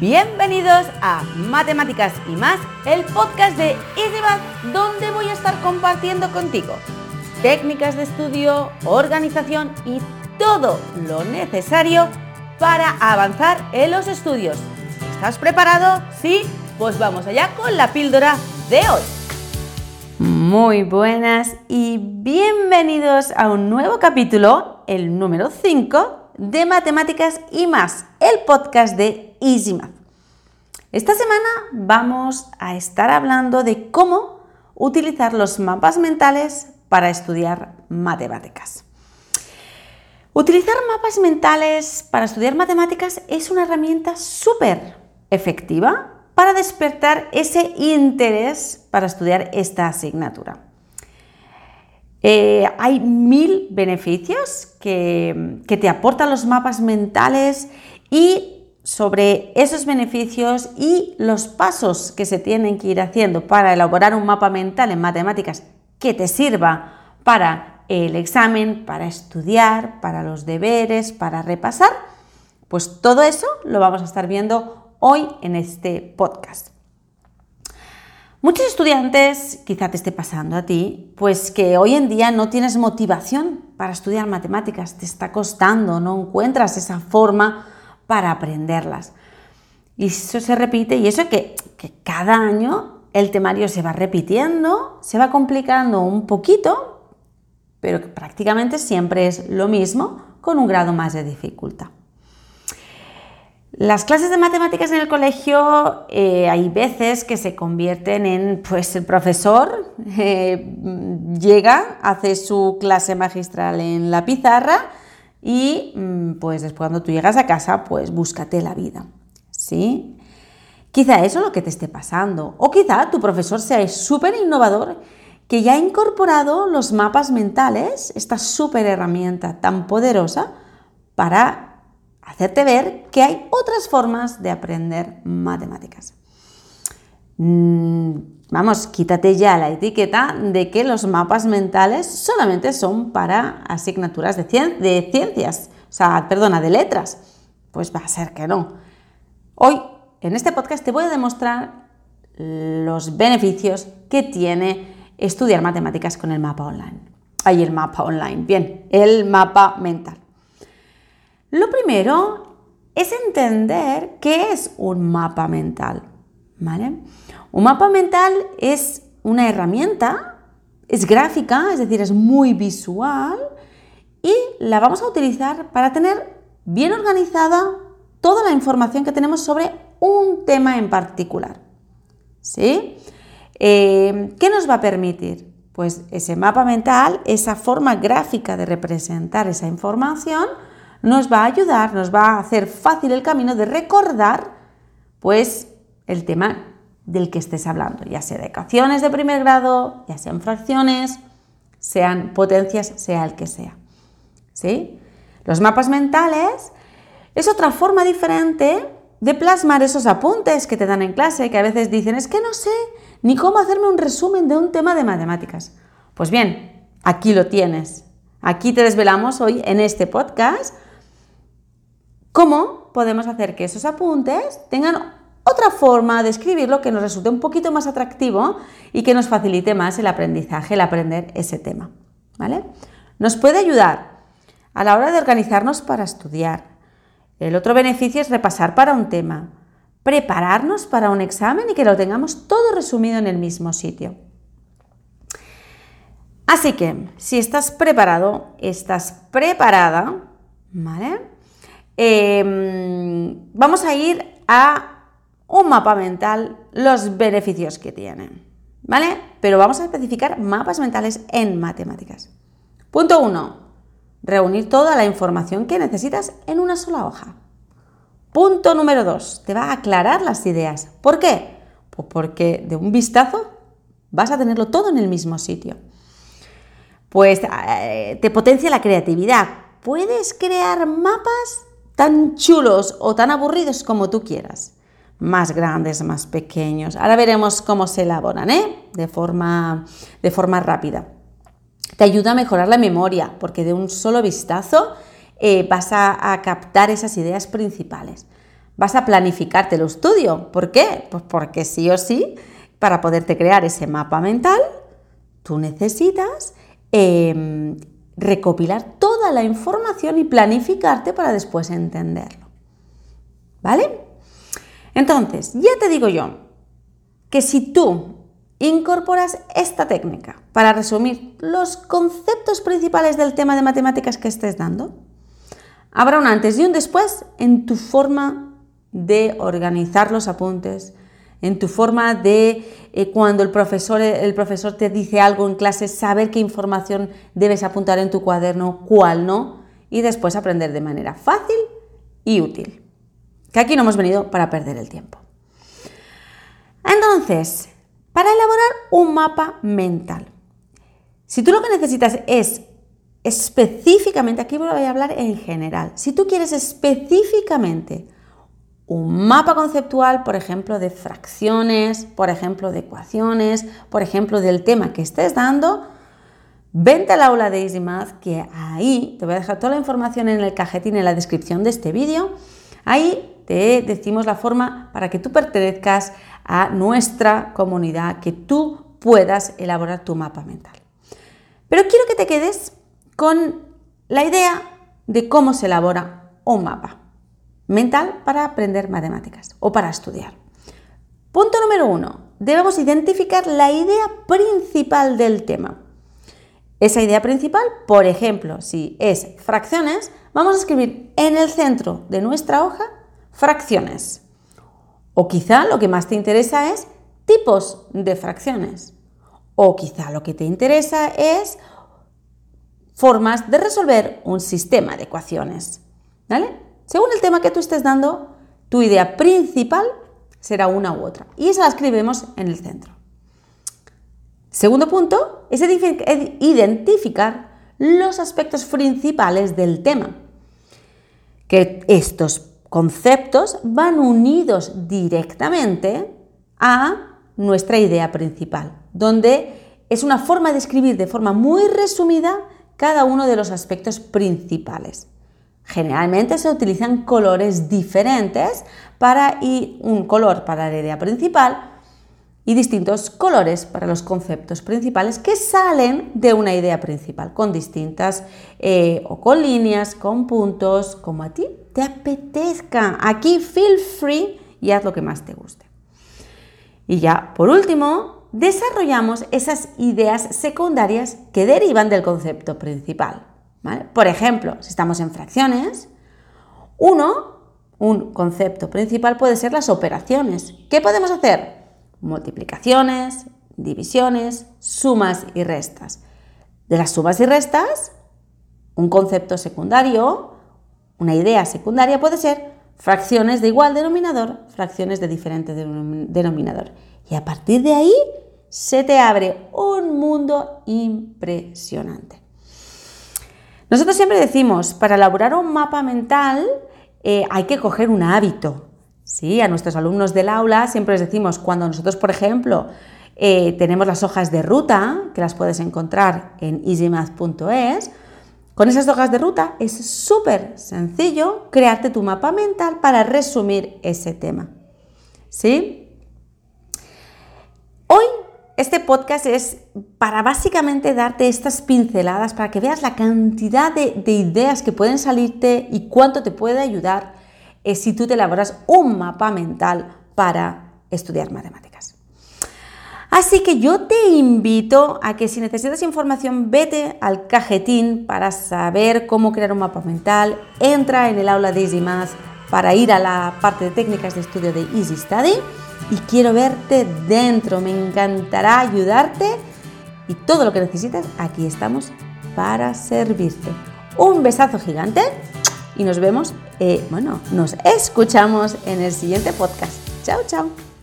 Bienvenidos a Matemáticas y más, el podcast de EasyMath, donde voy a estar compartiendo contigo técnicas de estudio, organización y todo lo necesario para avanzar en los estudios. ¿Estás preparado? ¿Sí? Pues vamos allá con la píldora de hoy. Muy buenas y bienvenidos a un nuevo capítulo, el número 5 de Matemáticas y más, el podcast de EasyMath. Esta semana vamos a estar hablando de cómo utilizar los mapas mentales para estudiar matemáticas. Utilizar mapas mentales para estudiar matemáticas es una herramienta súper efectiva para despertar ese interés para estudiar esta asignatura. Eh, hay mil beneficios que, que te aportan los mapas mentales y sobre esos beneficios y los pasos que se tienen que ir haciendo para elaborar un mapa mental en matemáticas que te sirva para el examen, para estudiar, para los deberes, para repasar, pues todo eso lo vamos a estar viendo hoy en este podcast. Muchos estudiantes, quizá te esté pasando a ti, pues que hoy en día no tienes motivación para estudiar matemáticas, te está costando, no encuentras esa forma para aprenderlas. Y eso se repite y eso que, que cada año el temario se va repitiendo, se va complicando un poquito, pero prácticamente siempre es lo mismo con un grado más de dificultad. Las clases de matemáticas en el colegio eh, hay veces que se convierten en, pues el profesor eh, llega, hace su clase magistral en la pizarra y mm, pues después cuando tú llegas a casa, pues búscate la vida, ¿sí? Quizá eso es lo que te esté pasando o quizá tu profesor sea súper innovador que ya ha incorporado los mapas mentales, esta súper herramienta tan poderosa para hacerte ver que hay otras formas de aprender matemáticas. Mm, vamos, quítate ya la etiqueta de que los mapas mentales solamente son para asignaturas de, ciencias, o sea, perdona, de letras. Pues va a ser que no. Hoy, en este podcast, te voy a demostrar los beneficios que tiene estudiar matemáticas con el mapa online. Ahí el mapa online, bien, el mapa mental. Lo primero es entender qué es un mapa mental. ¿vale? Un mapa mental es una herramienta, es gráfica, es decir, es muy visual y la vamos a utilizar para tener bien organizada toda la información que tenemos sobre un tema en particular. ¿Sí? Eh, ¿Qué nos va a permitir? Pues ese mapa mental, esa forma gráfica de representar esa información, nos va a ayudar, nos va a hacer fácil el camino de recordar pues el tema del que estés hablando, ya sea de ecuaciones de primer grado, ya sean fracciones, sean potencias, sea el que sea. ¿Sí? Los mapas mentales es otra forma diferente de plasmar esos apuntes que te dan en clase, que a veces dicen, es que no sé ni cómo hacerme un resumen de un tema de matemáticas. Pues bien, aquí lo tienes. Aquí te desvelamos hoy en este podcast ¿Cómo podemos hacer que esos apuntes tengan otra forma de escribirlo que nos resulte un poquito más atractivo y que nos facilite más el aprendizaje, el aprender ese tema? ¿Vale? Nos puede ayudar a la hora de organizarnos para estudiar. El otro beneficio es repasar para un tema, prepararnos para un examen y que lo tengamos todo resumido en el mismo sitio. Así que, si estás preparado, estás preparada, ¿vale? Em, vamos a ir a un mapa mental, los beneficios que tiene, ¿vale? Pero vamos a especificar mapas mentales en matemáticas. Punto 1. Reunir toda la información que necesitas en una sola hoja. Punto número 2. Te va a aclarar las ideas. ¿Por qué? Pues porque de un vistazo vas a tenerlo todo en el mismo sitio. Pues eh, te potencia la creatividad. Puedes crear mapas tan chulos o tan aburridos como tú quieras. Más grandes, más pequeños. Ahora veremos cómo se elaboran, ¿eh? De forma, de forma rápida. Te ayuda a mejorar la memoria, porque de un solo vistazo eh, vas a, captar esas ideas principales. vas a planificarte el estudio. ¿Por qué? Pues porque sí o sí, para poderte crear ese mapa mental, tú necesitas em, recopilar toda la información y planificarte para después entenderlo. ¿Vale? Entonces, ya te digo yo que si tú incorporas esta técnica para resumir los conceptos principales del tema de matemáticas que estés dando, habrá un antes y un después en tu forma de organizar los apuntes, en tu forma de eh, cuando el profesor, el profesor te dice algo en clase, saber qué información debes apuntar en tu cuaderno, cuál no, y después aprender de manera fácil y útil. Que aquí no hemos venido para perder el tiempo. Entonces, para elaborar un mapa mental, si tú lo que necesitas es específicamente, aquí voy a hablar en general, si tú quieres específicamente un mapa conceptual, por ejemplo, de fracciones, por ejemplo, de ecuaciones, por ejemplo, del tema que estés dando, vente al aula de EasyMath, que ahí te voy a dejar toda la información en el cajetín, en la descripción de este vídeo. Ahí te decimos la forma para que tú pertenezcas a nuestra comunidad, que tú puedas elaborar tu mapa mental. Pero quiero que te quedes con la idea de cómo se elabora un mapa mental para aprender matemáticas o para estudiar. Punto número uno, debemos identificar la idea principal del tema. Esa idea principal, por ejemplo, si es fracciones, vamos a escribir en el centro de nuestra hoja fracciones. O quizá lo que más te interesa es tipos de fracciones. O quizá lo que te interesa es formas de resolver un sistema de ecuaciones. ¿Vale? Según el tema que tú estés dando, tu idea principal será una u otra. Y esa la escribimos en el centro. Segundo punto es identificar los aspectos principales del tema. Que estos conceptos van unidos directamente a nuestra idea principal, donde es una forma de escribir de forma muy resumida cada uno de los aspectos principales. Generalmente se utilizan colores diferentes para un color para la idea principal y distintos colores para los conceptos principales que salen de una idea principal, con distintas eh, o con líneas, con puntos, como a ti te apetezca. Aquí feel free y haz lo que más te guste. Y ya, por último, desarrollamos esas ideas secundarias que derivan del concepto principal. Por ejemplo, si estamos en fracciones, uno, un concepto principal puede ser las operaciones. ¿Qué podemos hacer? Multiplicaciones, divisiones, sumas y restas. De las sumas y restas, un concepto secundario, una idea secundaria puede ser fracciones de igual denominador, fracciones de diferente denominador. Y a partir de ahí se te abre un mundo impresionante. Nosotros siempre decimos, para elaborar un mapa mental eh, hay que coger un hábito. ¿sí? A nuestros alumnos del aula siempre les decimos, cuando nosotros, por ejemplo, eh, tenemos las hojas de ruta, que las puedes encontrar en easymath.es, con esas hojas de ruta es súper sencillo crearte tu mapa mental para resumir ese tema. ¿Sí? Este podcast es para básicamente darte estas pinceladas para que veas la cantidad de, ideas que pueden salirte y cuánto te puede ayudar eh, si tú te elaboras un mapa mental para estudiar matemáticas. Así que yo te invito a que si necesitas información, vete al cajetín para saber cómo crear un mapa mental, entra en el aula de Easy Math para ir a la parte de técnicas de estudio de Easy Study y quiero verte dentro. Me encantará ayudarte y todo lo que necesites, aquí estamos para servirte. Un besazo gigante y nos vemos, eh, bueno, nos escuchamos en el siguiente podcast. Chao, chao.